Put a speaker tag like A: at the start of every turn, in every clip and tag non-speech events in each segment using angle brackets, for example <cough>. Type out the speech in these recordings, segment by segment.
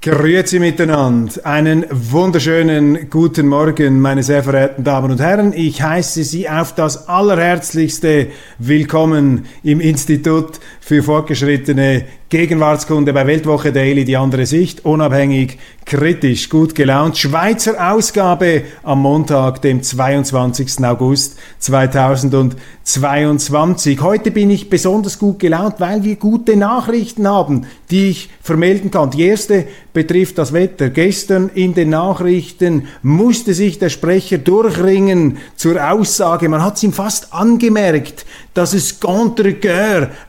A: Grüezi miteinander. Einen wunderschönen guten Morgen, meine sehr verehrten Damen und Herren. Ich heiße Sie auf das allerherzlichste willkommen im Institut für fortgeschrittene Gegenwartskunde bei Weltwoche Daily, die andere Sicht, unabhängig, kritisch, gut gelaunt. Schweizer Ausgabe am Montag, dem 22. August 2022. Heute bin ich besonders gut gelaunt, weil wir gute Nachrichten haben, die ich vermelden kann. Die erste betrifft das Wetter. Gestern in den Nachrichten musste sich der Sprecher durchringen zur Aussage, man hat es ihm fast angemerkt, dass es contre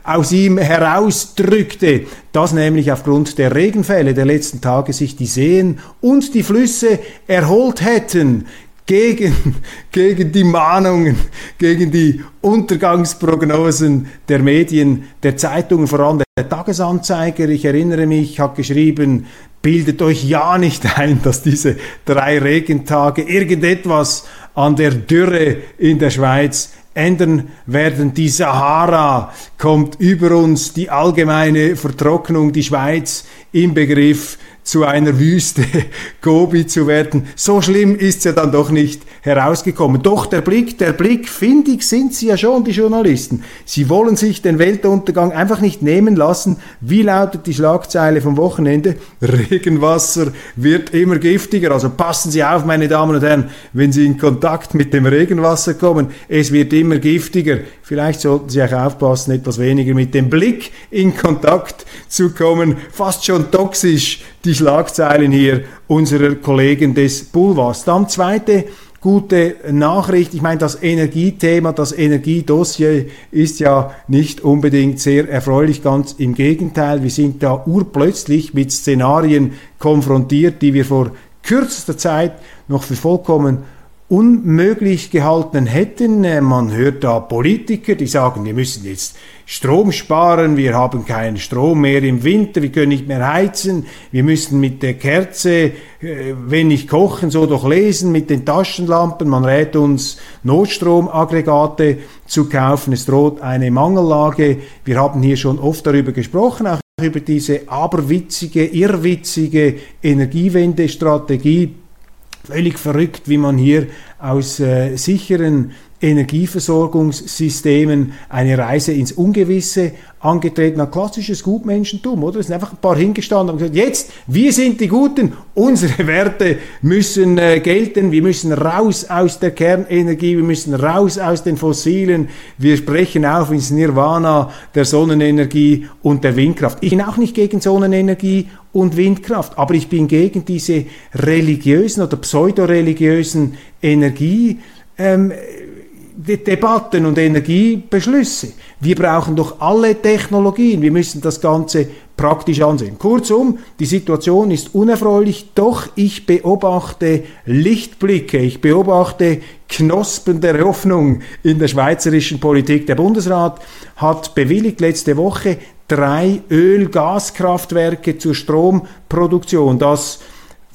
A: aus ihm herausdrückte, dass nämlich aufgrund der Regenfälle der letzten Tage sich die Seen und die Flüsse erholt hätten gegen, <laughs> gegen die Mahnungen, gegen die Untergangsprognosen der Medien, der Zeitungen, vor allem der Tagesanzeiger. Ich erinnere mich, hat geschrieben, bildet euch ja nicht <laughs> ein, dass diese drei Regentage irgendetwas an der Dürre in der Schweiz ändern werden. Die Sahara kommt über uns, die allgemeine Vertrocknung, die Schweiz im Begriff, zu einer Wüste <laughs> Gobi zu werden. So schlimm ist ja dann doch nicht herausgekommen. Doch der Blick, der Blick, finde ich, sind sie ja schon, die Journalisten. Sie wollen sich den Weltuntergang einfach nicht nehmen lassen. Wie lautet die Schlagzeile vom Wochenende? <laughs> Regenwasser wird immer giftiger. Also passen Sie auf, meine Damen und Herren, wenn Sie in Kontakt mit dem Regenwasser kommen. Es wird immer giftiger. Vielleicht sollten Sie auch aufpassen, etwas weniger mit dem Blick in Kontakt zu kommen. Fast schon toxisch die Schlagzeilen hier unserer Kollegen des Boulevards. Dann zweite gute Nachricht. Ich meine, das Energiethema, das Energiedossier ist ja nicht unbedingt sehr erfreulich, ganz im Gegenteil. Wir sind da urplötzlich mit Szenarien konfrontiert, die wir vor kürzester Zeit noch für vollkommen unmöglich gehalten hätten. Äh, man hört da Politiker, die sagen, wir müssen jetzt Strom sparen, wir haben keinen Strom mehr im Winter, wir können nicht mehr heizen, wir müssen mit der Kerze, äh, wenn nicht kochen, so doch lesen, mit den Taschenlampen, man rät uns Notstromaggregate zu kaufen, es droht eine Mangellage. Wir haben hier schon oft darüber gesprochen, auch über diese aberwitzige, irrwitzige Energiewende-Strategie völlig verrückt, wie man hier aus äh, sicheren Energieversorgungssystemen eine Reise ins Ungewisse angetreten hat. Klassisches Gutmenschentum, oder? Es sind einfach ein paar hingestanden und gesagt, jetzt, wir sind die Guten, unsere <laughs> Werte müssen äh, gelten, wir müssen raus aus der Kernenergie, wir müssen raus aus den Fossilen, wir sprechen auf ins Nirvana der Sonnenenergie und der Windkraft. Ich bin auch nicht gegen Sonnenenergie und Windkraft, aber ich bin gegen diese religiösen oder pseudoreligiösen Energie, ähm, Debatten und Energiebeschlüsse. Wir brauchen doch alle Technologien. Wir müssen das Ganze praktisch ansehen. Kurzum, die Situation ist unerfreulich, doch ich beobachte Lichtblicke, ich beobachte Knospen der Hoffnung in der schweizerischen Politik. Der Bundesrat hat bewilligt letzte Woche drei Öl-Gaskraftwerke zur Stromproduktion. Das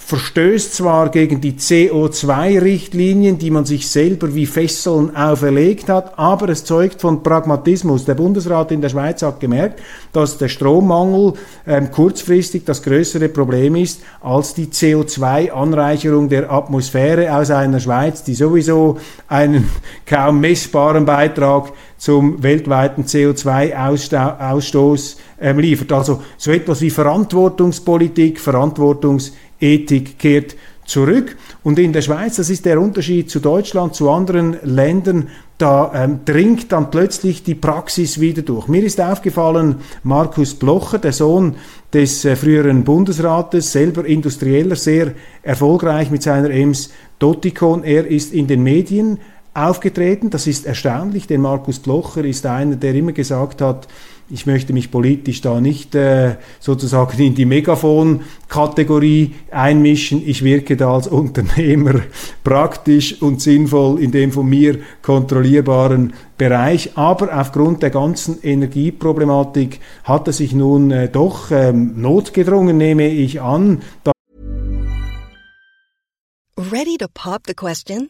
A: verstößt zwar gegen die CO2-Richtlinien, die man sich selber wie Fesseln auferlegt hat, aber es zeugt von Pragmatismus. Der Bundesrat in der Schweiz hat gemerkt, dass der Strommangel ähm, kurzfristig das größere Problem ist als die CO2-Anreicherung der Atmosphäre aus einer Schweiz, die sowieso einen <laughs> kaum messbaren Beitrag zum weltweiten CO2-Ausstoß ähm, liefert. Also so etwas wie Verantwortungspolitik, Verantwortungs Ethik kehrt zurück. Und in der Schweiz, das ist der Unterschied zu Deutschland, zu anderen Ländern, da ähm, dringt dann plötzlich die Praxis wieder durch. Mir ist aufgefallen, Markus Blocher, der Sohn des äh, früheren Bundesrates, selber Industrieller, sehr erfolgreich mit seiner Ems Dotikon. Er ist in den Medien aufgetreten. Das ist erstaunlich, denn Markus Blocher ist einer, der immer gesagt hat, ich möchte mich politisch da nicht äh, sozusagen in die Megafon-Kategorie einmischen. Ich wirke da als Unternehmer <laughs> praktisch und sinnvoll in dem von mir kontrollierbaren Bereich. Aber aufgrund der ganzen Energieproblematik hat er sich nun äh, doch ähm, notgedrungen, nehme ich an.
B: Ready to pop the question?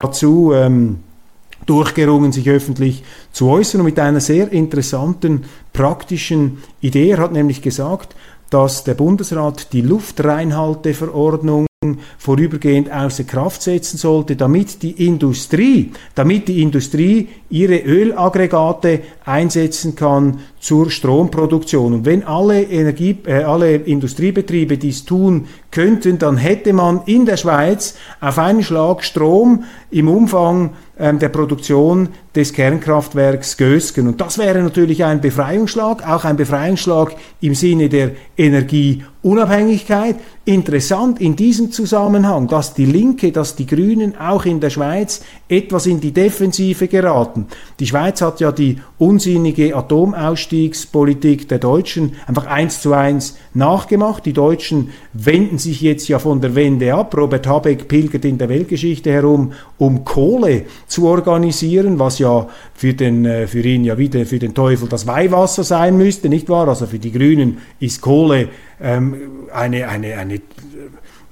A: Dazu ähm, durchgerungen, sich öffentlich zu äußern und mit einer sehr interessanten praktischen Idee. Er hat nämlich gesagt, dass der Bundesrat die Luftreinhalteverordnung vorübergehend außer Kraft setzen sollte, damit die Industrie, damit die Industrie ihre Ölaggregate einsetzen kann zur Stromproduktion. Und wenn alle Energie, äh, alle Industriebetriebe dies tun könnten, dann hätte man in der Schweiz auf einen Schlag Strom im Umfang ähm, der Produktion des Kernkraftwerks Gösgen. Und das wäre natürlich ein Befreiungsschlag, auch ein Befreiungsschlag im Sinne der Energieunabhängigkeit. Interessant in diesem Zusammenhang, dass die Linke, dass die Grünen auch in der Schweiz etwas in die Defensive geraten. Die Schweiz hat ja die unsinnige Atomausstiegspolitik der Deutschen einfach eins zu eins nachgemacht. Die Deutschen wenden sich jetzt ja von der Wende ab. Robert Habeck pilgert in der Weltgeschichte herum, um Kohle zu organisieren, was ja für, den, äh, für ihn ja wieder für den Teufel das Weihwasser sein müsste, nicht wahr? Also für die Grünen ist Kohle ähm, eine, eine, eine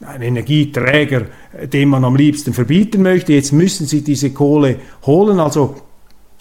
A: ein Energieträger, den man am liebsten verbieten möchte. Jetzt müssen sie diese Kohle holen. Also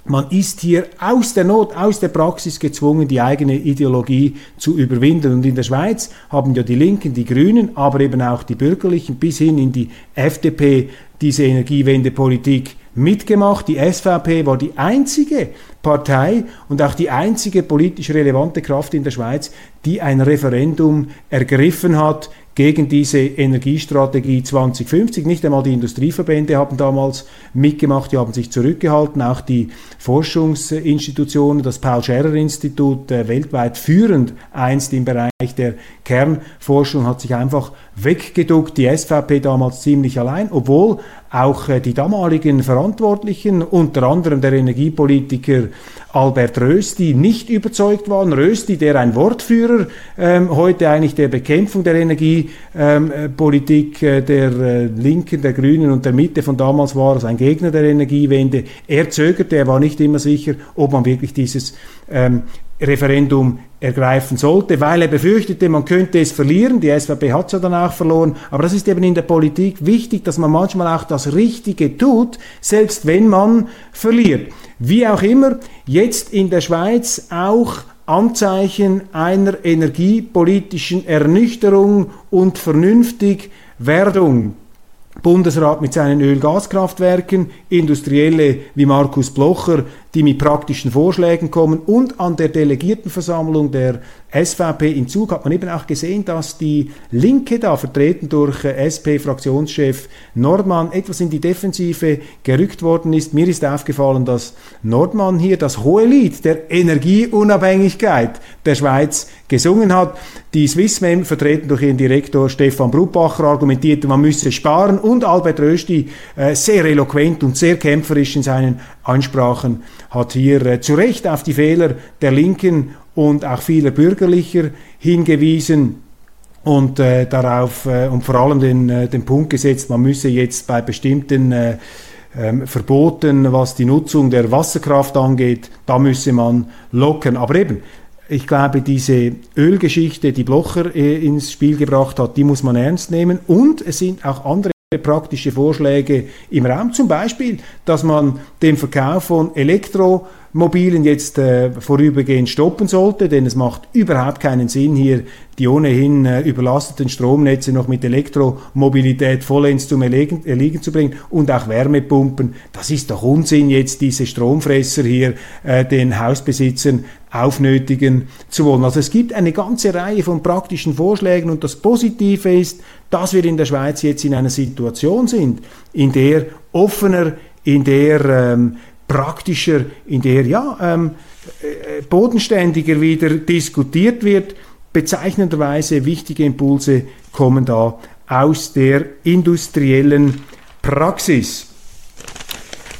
A: man ist hier aus der Not, aus der Praxis gezwungen, die eigene Ideologie zu überwinden. Und in der Schweiz haben ja die Linken, die Grünen, aber eben auch die Bürgerlichen bis hin in die FDP diese Energiewendepolitik mitgemacht. Die SVP war die einzige Partei und auch die einzige politisch relevante Kraft in der Schweiz, die ein Referendum ergriffen hat gegen diese Energiestrategie 2050. Nicht einmal die Industrieverbände haben damals mitgemacht, die haben sich zurückgehalten. Auch die Forschungsinstitutionen, das Paul-Scherrer-Institut, äh, weltweit führend einst im Bereich der Kernforschung, hat sich einfach weggeduckt. Die SVP damals ziemlich allein, obwohl auch äh, die damaligen Verantwortlichen, unter anderem der Energiepolitiker Albert Rösti, nicht überzeugt waren. Rösti, der ein Wortführer ähm, heute eigentlich der Bekämpfung der Energiepolitik ähm, äh, der äh, Linken, der Grünen und der Mitte von damals war, also ein Gegner der Energiewende. Er zögerte, er war nicht immer sicher, ob man wirklich dieses ähm, Referendum ergreifen sollte, weil er befürchtete, man könnte es verlieren. Die SVP hat es ja dann auch verloren. Aber das ist eben in der Politik wichtig, dass man manchmal auch das Richtige tut, selbst wenn man verliert. Wie auch immer, jetzt in der Schweiz auch Anzeichen einer energiepolitischen Ernüchterung und Vernünftigwerdung. Bundesrat mit seinen Öl-Gas-Kraftwerken, Industrielle wie Markus Blocher, die mit praktischen Vorschlägen kommen und an der Delegiertenversammlung der SVP in Zug hat man eben auch gesehen, dass die Linke da vertreten durch SP-Fraktionschef Nordmann etwas in die Defensive gerückt worden ist. Mir ist aufgefallen, dass Nordmann hier das hohe Lied der Energieunabhängigkeit der Schweiz gesungen hat. Die Swissmem, vertreten durch ihren Direktor Stefan Brubacher, argumentierte, man müsse sparen und Albert Rösti äh, sehr eloquent und sehr kämpferisch in seinen Ansprachen hat hier äh, zu Recht auf die Fehler der Linken und auch vieler Bürgerlicher hingewiesen und äh, darauf äh, und vor allem den, äh, den Punkt gesetzt, man müsse jetzt bei bestimmten äh, ähm, Verboten, was die Nutzung der Wasserkraft angeht, da müsse man lockern. Aber eben, ich glaube, diese Ölgeschichte, die Blocher äh, ins Spiel gebracht hat, die muss man ernst nehmen. Und es sind auch andere praktische Vorschläge im Raum. Zum Beispiel, dass man den Verkauf von Elektro Mobilen jetzt äh, vorübergehend stoppen sollte, denn es macht überhaupt keinen Sinn, hier die ohnehin äh, überlasteten Stromnetze noch mit Elektromobilität vollends zum Erliegen, Erliegen, zu bringen und auch Wärmepumpen. Das ist doch Unsinn, jetzt diese Stromfresser hier äh, den Hausbesitzern aufnötigen zu wollen. Also es gibt eine ganze Reihe von praktischen Vorschlägen und das Positive ist, dass wir in der Schweiz jetzt in einer Situation sind, in der offener, in der ähm, praktischer, in der ja ähm, äh, bodenständiger wieder diskutiert wird. Bezeichnenderweise wichtige Impulse kommen da aus der industriellen Praxis.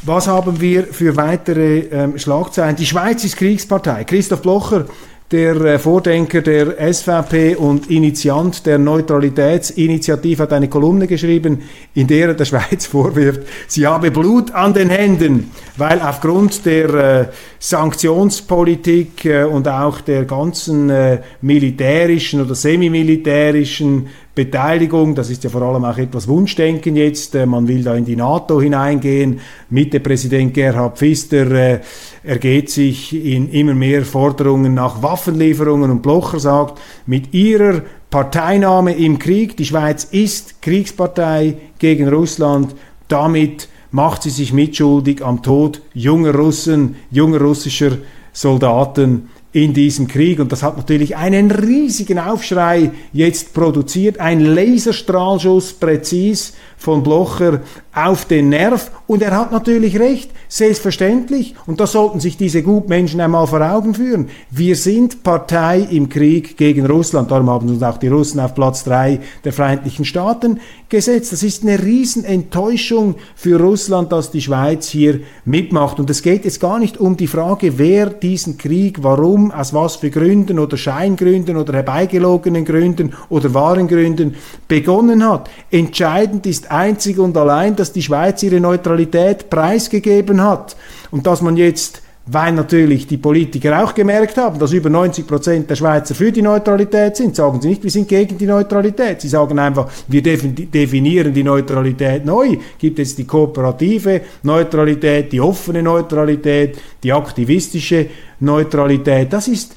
A: Was haben wir für weitere ähm, Schlagzeilen? Die Schweiz ist Kriegspartei. Christoph Blocher der äh, Vordenker der SVP und Initiant der Neutralitätsinitiative, hat eine Kolumne geschrieben, in der er der Schweiz <laughs> vorwirft, sie habe Blut an den Händen, weil aufgrund der äh, Sanktionspolitik äh, und auch der ganzen äh, militärischen oder semimilitärischen Beteiligung, das ist ja vor allem auch etwas Wunschdenken jetzt, äh, man will da in die NATO hineingehen, Mitte-Präsident Gerhard Pfister äh, ergeht sich in immer mehr Forderungen nach Waffenlieferungen und Blocher sagt, mit ihrer Parteinahme im Krieg, die Schweiz ist Kriegspartei gegen Russland, damit macht sie sich mitschuldig am Tod junger Russen, junger russischer Soldaten in diesem Krieg. Und das hat natürlich einen riesigen Aufschrei jetzt produziert. Ein Laserstrahlschuss präzis von Blocher auf den Nerv. Und er hat natürlich recht, selbstverständlich. Und das sollten sich diese Gutmenschen einmal vor Augen führen. Wir sind Partei im Krieg gegen Russland. Darum haben uns auch die Russen auf Platz drei der Vereinigten Staaten gesetzt. Das ist eine Riesenenttäuschung für Russland, dass die Schweiz hier mitmacht. Und es geht jetzt gar nicht um die Frage, wer diesen Krieg, warum, aus was für Gründen oder Scheingründen oder herbeigelogenen Gründen oder wahren Gründen begonnen hat. Entscheidend ist einzig und allein, dass die Schweiz ihre Neutralität preisgegeben hat und dass man jetzt weil natürlich die Politiker auch gemerkt haben, dass über 90 Prozent der Schweizer für die Neutralität sind, sagen sie nicht, wir sind gegen die Neutralität. Sie sagen einfach, wir definieren die Neutralität neu. Gibt es die kooperative Neutralität, die offene Neutralität, die aktivistische Neutralität. Das ist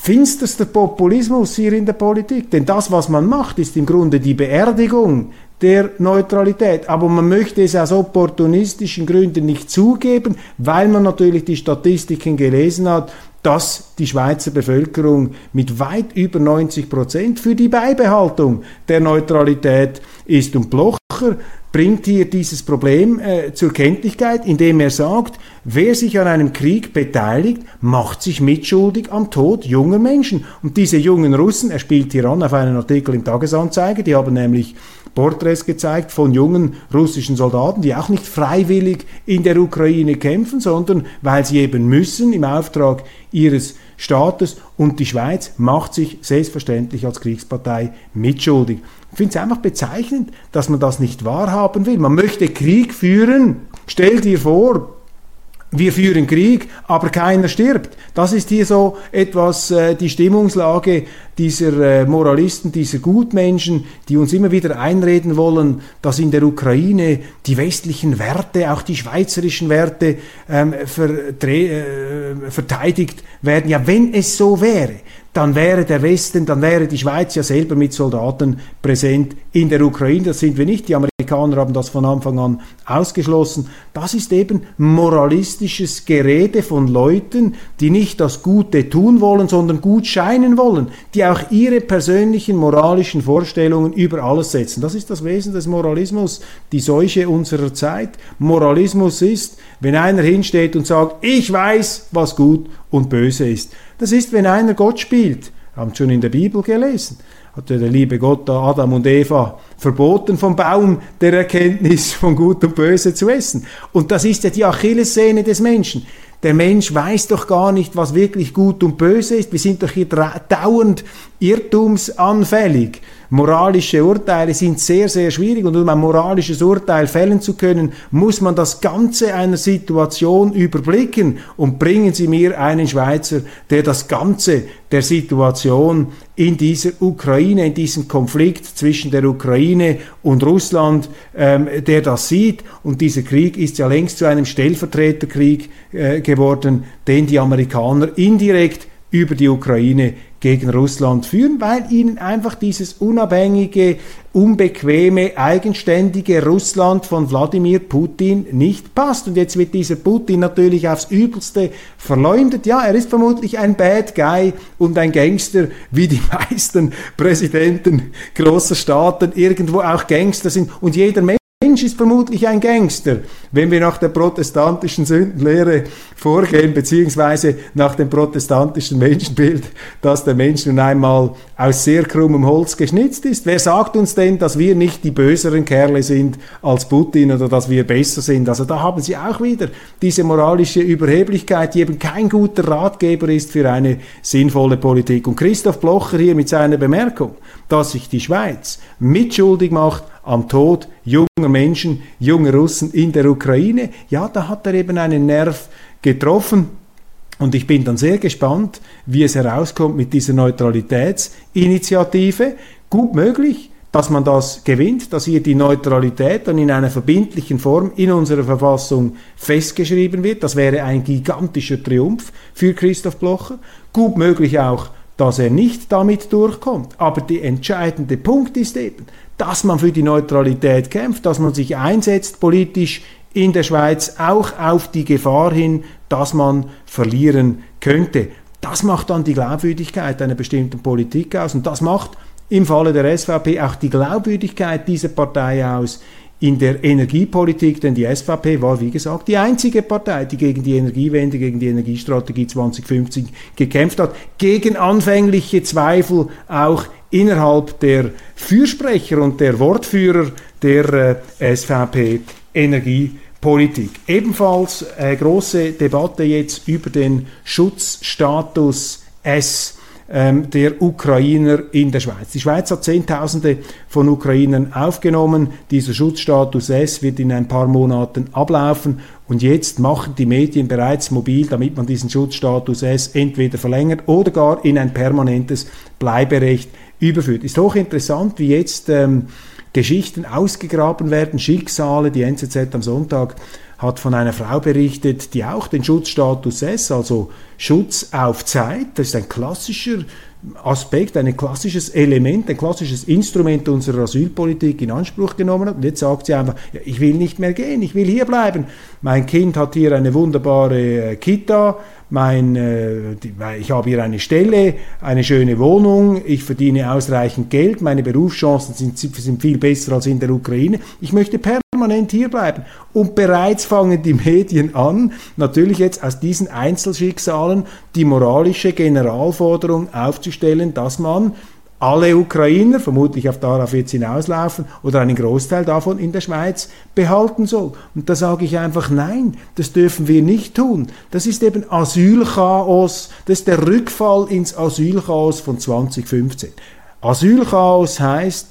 A: finsterster Populismus hier in der Politik. Denn das, was man macht, ist im Grunde die Beerdigung der Neutralität. Aber man möchte es aus opportunistischen Gründen nicht zugeben, weil man natürlich die Statistiken gelesen hat, dass die Schweizer Bevölkerung mit weit über 90 Prozent für die Beibehaltung der Neutralität ist. Und Blocher bringt hier dieses Problem äh, zur Kenntlichkeit, indem er sagt, wer sich an einem Krieg beteiligt, macht sich mitschuldig am Tod junger Menschen. Und diese jungen Russen, er spielt hier an auf einen Artikel im Tagesanzeiger, die haben nämlich Porträts gezeigt von jungen russischen Soldaten, die auch nicht freiwillig in der Ukraine kämpfen, sondern weil sie eben müssen im Auftrag ihres Staates und die Schweiz macht sich selbstverständlich als Kriegspartei mitschuldig. Ich finde es einfach bezeichnend, dass man das nicht wahrhaben will. Man möchte Krieg führen. Stell dir vor, wir führen Krieg, aber keiner stirbt. Das ist hier so etwas äh, die Stimmungslage dieser äh, Moralisten, dieser Gutmenschen, die uns immer wieder einreden wollen, dass in der Ukraine die westlichen Werte, auch die schweizerischen Werte ähm, äh, verteidigt werden. Ja, wenn es so wäre, dann wäre der Westen, dann wäre die Schweiz ja selber mit Soldaten präsent in der Ukraine. Das sind wir nicht. Die Amerikaner haben das von Anfang an ausgeschlossen. Das ist eben moralistisches Gerede von Leuten, die nicht das Gute tun wollen, sondern gut scheinen wollen, die auch ihre persönlichen moralischen Vorstellungen über alles setzen. Das ist das Wesen des Moralismus, die Seuche unserer Zeit. Moralismus ist, wenn einer hinsteht und sagt, ich weiß, was gut und böse ist. Das ist, wenn einer Gott spielt. Haben schon in der Bibel gelesen. Hat der liebe Gott Adam und Eva verboten vom Baum der Erkenntnis von Gut und Böse zu essen. Und das ist ja die Achillessehne des Menschen. Der Mensch weiß doch gar nicht, was wirklich gut und böse ist. Wir sind doch hier dauernd irrtumsanfällig. Moralische Urteile sind sehr, sehr schwierig und um ein moralisches Urteil fällen zu können, muss man das Ganze einer Situation überblicken. Und bringen Sie mir einen Schweizer, der das Ganze der Situation in dieser Ukraine, in diesem Konflikt zwischen der Ukraine und Russland, ähm, der das sieht. Und dieser Krieg ist ja längst zu einem Stellvertreterkrieg äh, geworden, den die Amerikaner indirekt über die Ukraine gegen Russland führen, weil ihnen einfach dieses unabhängige, unbequeme, eigenständige Russland von Wladimir Putin nicht passt. Und jetzt wird dieser Putin natürlich aufs Übelste verleumdet. Ja, er ist vermutlich ein Bad Guy und ein Gangster, wie die <laughs> meisten Präsidenten großer Staaten irgendwo auch Gangster sind. Und jeder Mensch Mensch ist vermutlich ein Gangster, wenn wir nach der protestantischen Sündenlehre vorgehen, beziehungsweise nach dem protestantischen Menschenbild, dass der Mensch nun einmal aus sehr krummem Holz geschnitzt ist. Wer sagt uns denn, dass wir nicht die böseren Kerle sind als Putin oder dass wir besser sind? Also da haben Sie auch wieder diese moralische Überheblichkeit, die eben kein guter Ratgeber ist für eine sinnvolle Politik. Und Christoph Blocher hier mit seiner Bemerkung, dass sich die Schweiz mitschuldig macht am Tod junger Menschen, junger Russen in der Ukraine, ja, da hat er eben einen Nerv getroffen. Und ich bin dann sehr gespannt, wie es herauskommt mit dieser Neutralitätsinitiative. Gut möglich, dass man das gewinnt, dass hier die Neutralität dann in einer verbindlichen Form in unserer Verfassung festgeschrieben wird. Das wäre ein gigantischer Triumph für Christoph Blocher. Gut möglich auch, dass er nicht damit durchkommt. Aber der entscheidende Punkt ist eben, dass man für die Neutralität kämpft, dass man sich einsetzt politisch in der Schweiz auch auf die Gefahr hin, dass man verlieren könnte. Das macht dann die Glaubwürdigkeit einer bestimmten Politik aus und das macht im Falle der SVP auch die Glaubwürdigkeit dieser Partei aus in der Energiepolitik, denn die SVP war, wie gesagt, die einzige Partei, die gegen die Energiewende, gegen die Energiestrategie 2050 gekämpft hat, gegen anfängliche Zweifel auch innerhalb der Fürsprecher und der Wortführer der äh, SVP Energiepolitik. Ebenfalls äh, große Debatte jetzt über den Schutzstatus S ähm, der Ukrainer in der Schweiz. Die Schweiz hat Zehntausende von Ukrainern aufgenommen. Dieser Schutzstatus S wird in ein paar Monaten ablaufen und jetzt machen die Medien bereits mobil, damit man diesen Schutzstatus S entweder verlängert oder gar in ein permanentes Bleiberecht überführt. Ist hochinteressant, wie jetzt ähm, Geschichten ausgegraben werden, Schicksale, die NZZ am Sonntag hat von einer Frau berichtet, die auch den Schutzstatus S, also Schutz auf Zeit, das ist ein klassischer Aspekt, ein klassisches Element, ein klassisches Instrument unserer Asylpolitik in Anspruch genommen hat. Und jetzt sagt sie einfach, ja, ich will nicht mehr gehen, ich will hier bleiben. Mein Kind hat hier eine wunderbare äh, Kita, mein, äh, ich habe hier eine Stelle, eine schöne Wohnung, ich verdiene ausreichend Geld, meine Berufschancen sind, sind viel besser als in der Ukraine. Ich möchte permanent hier bleiben. Und bereits fangen die Medien an, natürlich jetzt aus diesen Einzelschicksalen die moralische Generalforderung aufzustellen, dass man alle Ukrainer, vermutlich auf darauf es hinauslaufen, oder einen Großteil davon in der Schweiz behalten soll. Und da sage ich einfach, nein, das dürfen wir nicht tun. Das ist eben Asylchaos, das ist der Rückfall ins Asylchaos von 2015. Asylchaos heißt,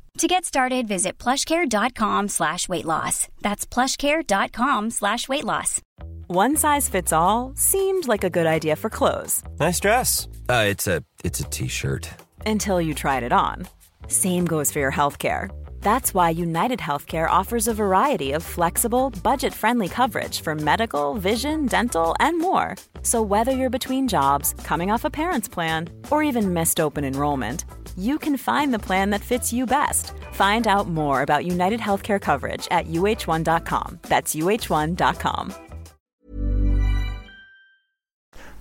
C: To get started, visit plushcare.com slash weight loss. That's plushcare.com slash weight loss.
D: One size fits all seemed like a good idea for clothes.
E: Nice dress. Uh, it's a it's a t-shirt.
D: Until you tried it on. Same goes for your healthcare. That's why United Healthcare offers a variety of flexible, budget friendly coverage for medical, vision, dental, and more. So, whether you're between jobs, coming off a parent's plan, or even missed open enrollment, you can find the plan that fits you best. Find out more about United Healthcare coverage at uh1.com. That's uh1.com.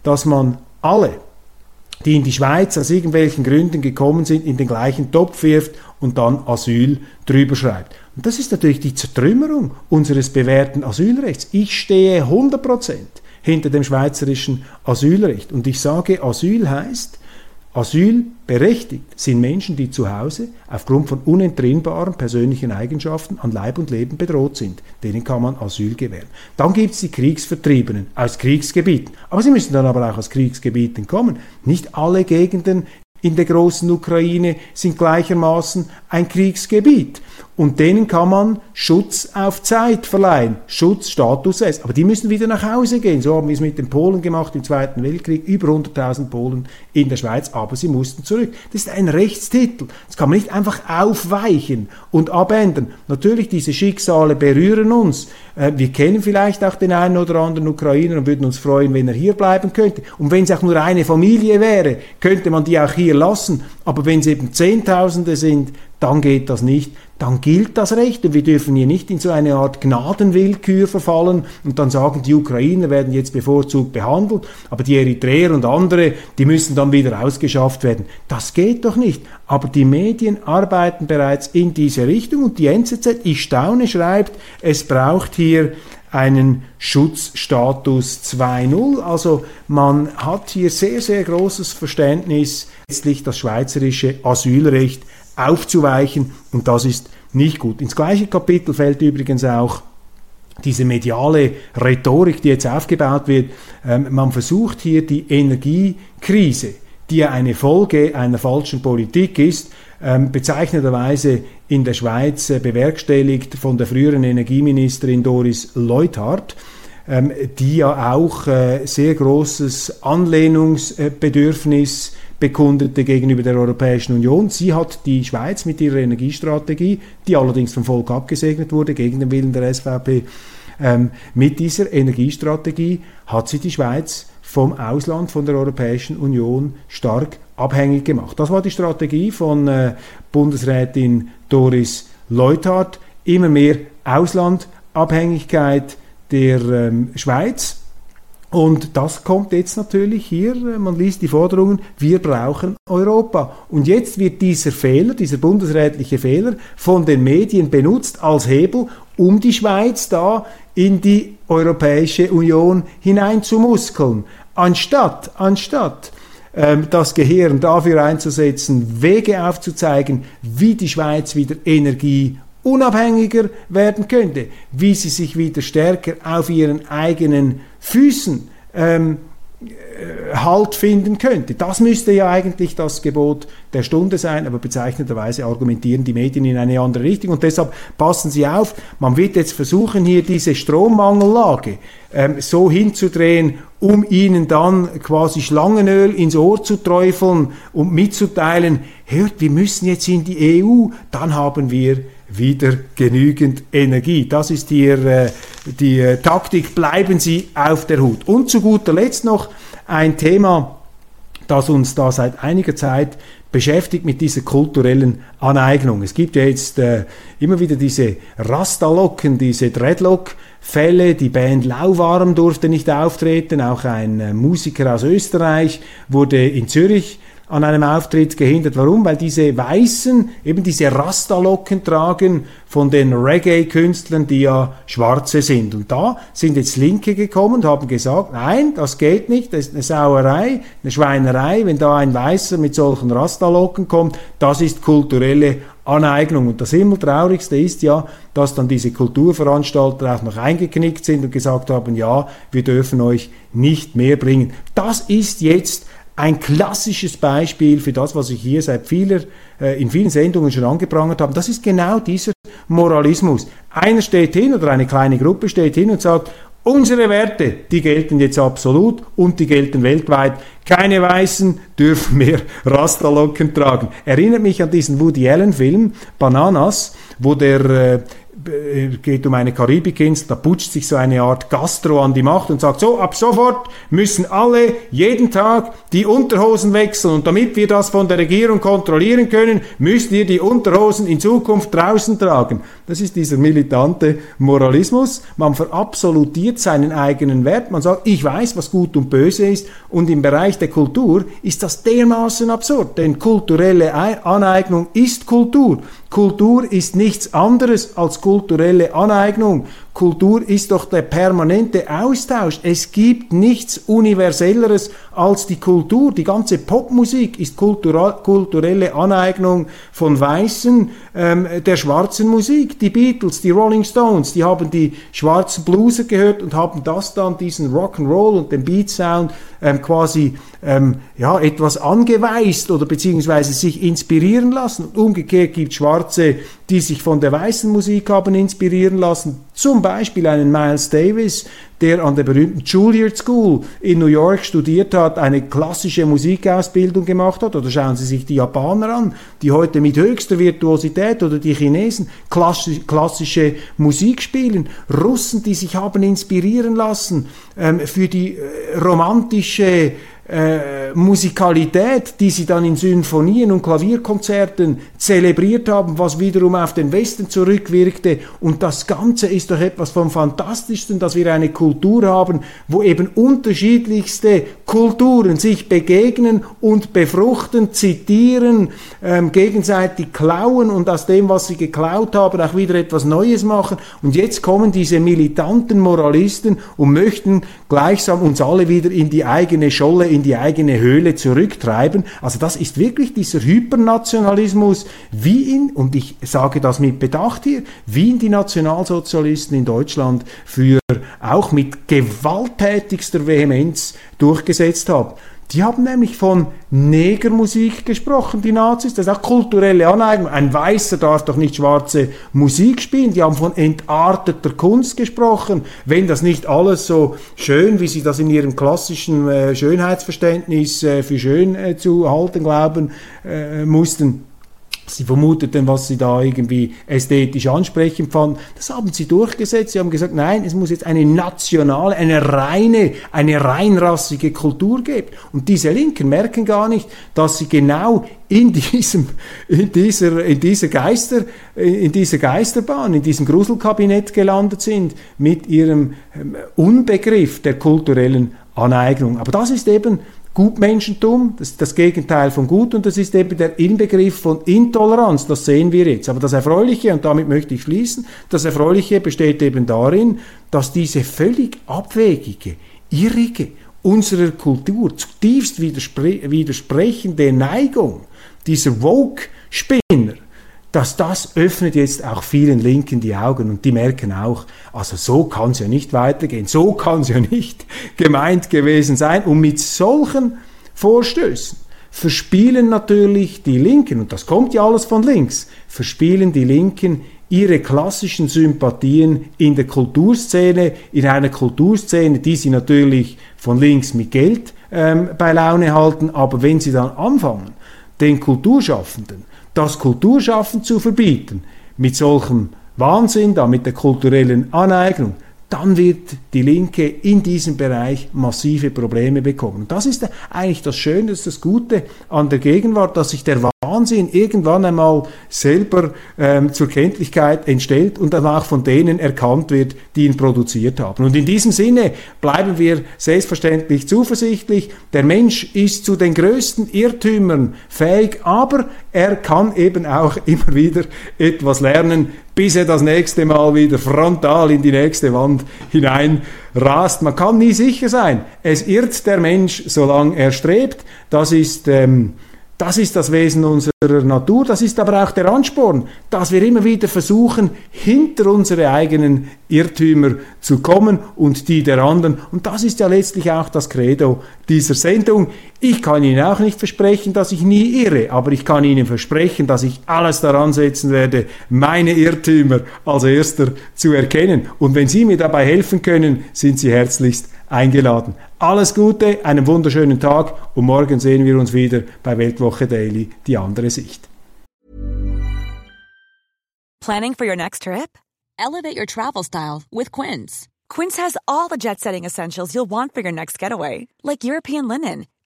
A: Dass man alle die in die Schweiz aus irgendwelchen Gründen gekommen sind, in den gleichen Topf wirft und dann Asyl drüber schreibt. Und das ist natürlich die Zertrümmerung unseres bewährten Asylrechts. Ich stehe 100% hinter dem schweizerischen Asylrecht. Und ich sage, Asyl heißt, Asylberechtigt sind Menschen, die zu Hause aufgrund von unentrinnbaren persönlichen Eigenschaften an Leib und Leben bedroht sind. Denen kann man Asyl gewähren. Dann gibt es die Kriegsvertriebenen aus Kriegsgebieten. Aber sie müssen dann aber auch aus Kriegsgebieten kommen. Nicht alle Gegenden in der großen Ukraine sind gleichermaßen ein Kriegsgebiet. Und denen kann man Schutz auf Zeit verleihen, Schutzstatus S. Aber die müssen wieder nach Hause gehen. So haben wir es mit den Polen gemacht im Zweiten Weltkrieg. Über 100.000 Polen in der Schweiz, aber sie mussten zurück. Das ist ein Rechtstitel. Das kann man nicht einfach aufweichen und abändern. Natürlich, diese Schicksale berühren uns. Äh, wir kennen vielleicht auch den einen oder anderen Ukrainer und würden uns freuen, wenn er hier bleiben könnte. Und wenn es auch nur eine Familie wäre, könnte man die auch hier lassen. Aber wenn es eben Zehntausende sind, dann geht das nicht dann gilt das Recht und wir dürfen hier nicht in so eine Art Gnadenwillkür verfallen und dann sagen, die Ukrainer werden jetzt bevorzugt behandelt, aber die Eritreer und andere, die müssen dann wieder ausgeschafft werden. Das geht doch nicht. Aber die Medien arbeiten bereits in diese Richtung und die NZZ, ich staune, schreibt, es braucht hier einen Schutzstatus 2.0. Also man hat hier sehr, sehr großes Verständnis, letztlich das schweizerische Asylrecht aufzuweichen und das ist nicht gut. Ins gleiche Kapitel fällt übrigens auch diese mediale Rhetorik, die jetzt aufgebaut wird. Ähm, man versucht hier die Energiekrise, die ja eine Folge einer falschen Politik ist, ähm, bezeichnenderweise in der Schweiz äh, bewerkstelligt von der früheren Energieministerin Doris Leuthard, ähm, die ja auch äh, sehr großes Anlehnungsbedürfnis bekundete gegenüber der Europäischen Union. Sie hat die Schweiz mit ihrer Energiestrategie, die allerdings vom Volk abgesegnet wurde, gegen den Willen der SVP, ähm, mit dieser Energiestrategie hat sie die Schweiz vom Ausland, von der Europäischen Union stark abhängig gemacht. Das war die Strategie von äh, Bundesrätin Doris Leuthard. Immer mehr Auslandabhängigkeit der ähm, Schweiz. Und das kommt jetzt natürlich hier, man liest die Forderungen, wir brauchen Europa. Und jetzt wird dieser Fehler, dieser bundesrätliche Fehler von den Medien benutzt als Hebel, um die Schweiz da in die Europäische Union hineinzumuskeln. Anstatt, anstatt ähm, das Gehirn dafür einzusetzen, Wege aufzuzeigen, wie die Schweiz wieder Energie unabhängiger werden könnte, wie sie sich wieder stärker auf ihren eigenen Füßen ähm, äh, Halt finden könnte. Das müsste ja eigentlich das Gebot der Stunde sein, aber bezeichnenderweise argumentieren die Medien in eine andere Richtung und deshalb passen Sie auf, man wird jetzt versuchen, hier diese Strommangellage ähm, so hinzudrehen, um Ihnen dann quasi Schlangenöl ins Ohr zu träufeln und mitzuteilen, hört, wir müssen jetzt in die EU, dann haben wir wieder genügend Energie. Das ist hier äh, die äh, Taktik. Bleiben Sie auf der Hut. Und zu guter Letzt noch ein Thema, das uns da seit einiger Zeit beschäftigt mit dieser kulturellen Aneignung. Es gibt ja jetzt äh, immer wieder diese Rastalocken, diese Dreadlock-Fälle. Die Band Lauwarm durfte nicht auftreten. Auch ein äh, Musiker aus Österreich wurde in Zürich an einem Auftritt gehindert. Warum? Weil diese Weißen eben diese Rastalocken tragen von den Reggae-Künstlern, die ja Schwarze sind. Und da sind jetzt Linke gekommen und haben gesagt, nein, das geht nicht, das ist eine Sauerei, eine Schweinerei, wenn da ein Weißer mit solchen Rastalocken kommt, das ist kulturelle Aneignung. Und das Himmeltraurigste ist ja, dass dann diese Kulturveranstalter auch noch eingeknickt sind und gesagt haben, ja, wir dürfen euch nicht mehr bringen. Das ist jetzt ein klassisches Beispiel für das, was ich hier seit vieler, äh, in vielen Sendungen schon angeprangert habe. Das ist genau dieser Moralismus. Einer steht hin oder eine kleine Gruppe steht hin und sagt, Unsere Werte, die gelten jetzt absolut und die gelten weltweit. Keine Weißen dürfen mehr <laughs> Rastalocken tragen. Erinnert mich an diesen Woody Allen Film Bananas, wo der äh, geht um eine Karibikinsel, da putscht sich so eine Art Gastro an die Macht und sagt, so, ab sofort müssen alle jeden Tag die Unterhosen wechseln und damit wir das von der Regierung kontrollieren können, müsst ihr die Unterhosen in Zukunft draußen tragen. Das ist dieser militante Moralismus. Man verabsolutiert seinen eigenen Wert. Man sagt, ich weiß, was gut und böse ist und im Bereich der Kultur ist das dermaßen absurd, denn kulturelle Aneignung ist Kultur. Kultur ist nichts anderes als kulturelle Aneignung. Kultur ist doch der permanente Austausch. Es gibt nichts Universelleres als die Kultur. Die ganze Popmusik ist kulturelle Aneignung von Weißen ähm, der schwarzen Musik. Die Beatles, die Rolling Stones, die haben die schwarzen Blueser gehört und haben das dann, diesen Rock'n'Roll und den Beat Sound ähm, quasi ähm, ja, etwas angeweist oder beziehungsweise sich inspirieren lassen. Und umgekehrt gibt Schwarze, die sich von der weißen Musik haben inspirieren lassen. Zum Beispiel einen Miles Davis, der an der berühmten Juilliard School in New York studiert hat, eine klassische Musikausbildung gemacht hat. Oder schauen Sie sich die Japaner an, die heute mit höchster Virtuosität oder die Chinesen klassische Musik spielen. Russen, die sich haben inspirieren lassen ähm, für die äh, romantische äh, Musikalität, die sie dann in Symphonien und Klavierkonzerten zelebriert haben, was wiederum auf den Westen zurückwirkte. Und das Ganze ist doch etwas vom Fantastischsten, dass wir eine Kultur haben, wo eben unterschiedlichste Kulturen sich begegnen und befruchten, zitieren, ähm, gegenseitig klauen und aus dem, was sie geklaut haben, auch wieder etwas Neues machen. Und jetzt kommen diese militanten Moralisten und möchten gleichsam uns alle wieder in die eigene Scholle, in die eigene Höhle zurücktreiben. Also das ist wirklich dieser Hypernationalismus, wie in, und ich sage das mit Bedacht hier, wie in die Nationalsozialisten in Deutschland für auch mit gewalttätigster Vehemenz durchgesetzt haben. Die haben nämlich von Negermusik gesprochen, die Nazis. Das ist auch kulturelle Aneignung. Ein Weißer darf doch nicht schwarze Musik spielen. Die haben von entarteter Kunst gesprochen. Wenn das nicht alles so schön, wie sie das in ihrem klassischen äh, Schönheitsverständnis äh, für schön äh, zu halten glauben mussten, Sie vermuteten, was sie da irgendwie ästhetisch ansprechend fanden. Das haben sie durchgesetzt. Sie haben gesagt, nein, es muss jetzt eine nationale, eine reine, eine reinrassige Kultur geben. Und diese Linken merken gar nicht, dass sie genau in diesem, in dieser, in dieser Geister, in dieser Geisterbahn, in diesem Gruselkabinett gelandet sind mit ihrem ähm, Unbegriff der kulturellen Aneignung. Aber das ist eben Gutmenschentum, das ist das Gegenteil von Gut und das ist eben der Inbegriff von Intoleranz, das sehen wir jetzt. Aber das Erfreuliche, und damit möchte ich schließen, das Erfreuliche besteht eben darin, dass diese völlig abwegige, irrige, unserer Kultur zutiefst widerspre widersprechende Neigung dieser Woke-Spinner, dass das öffnet jetzt auch vielen Linken die Augen und die merken auch, also so kann es ja nicht weitergehen, so kann es ja nicht <laughs> gemeint gewesen sein. Und mit solchen Vorstößen verspielen natürlich die Linken, und das kommt ja alles von links, verspielen die Linken ihre klassischen Sympathien in der Kulturszene, in einer Kulturszene, die sie natürlich von links mit Geld ähm, bei Laune halten, aber wenn sie dann anfangen, den Kulturschaffenden das Kulturschaffen zu verbieten, mit solchem Wahnsinn, da mit der kulturellen Aneignung, dann wird die Linke in diesem Bereich massive Probleme bekommen. das ist eigentlich das Schöne, das, Gute an der Gegenwart, dass sich der Wahnsinn irgendwann einmal selber ähm, zur Kenntlichkeit entstellt und dann auch von denen erkannt wird, die ihn produziert haben. Und in diesem Sinne bleiben wir selbstverständlich zuversichtlich. Der Mensch ist zu den größten Irrtümern fähig, aber er kann eben auch <laughs> immer wieder etwas lernen, bis er das nächste Mal wieder frontal in die nächste Wand hinein rast. Man kann nie sicher sein. Es irrt der Mensch, solange er strebt. Das ist ähm, das ist das Wesen unserer Natur, das ist aber auch der Ansporn, dass wir immer wieder versuchen, hinter unsere eigenen Irrtümer zu kommen und die der anderen. Und das ist ja letztlich auch das Credo dieser Sendung. Ich kann Ihnen auch nicht versprechen, dass ich nie irre, aber ich kann Ihnen versprechen, dass ich alles daran setzen werde, meine Irrtümer als erster zu erkennen. Und wenn Sie mir dabei helfen können, sind Sie herzlichst eingeladen. Alles Gute, einen wunderschönen Tag und morgen sehen wir uns wieder bei Weltwoche Daily, die andere Sicht.
D: Planning for your next trip? Elevate your travel style with Quince. Quince has all the jet-setting essentials you'll want for your next getaway, like European linen,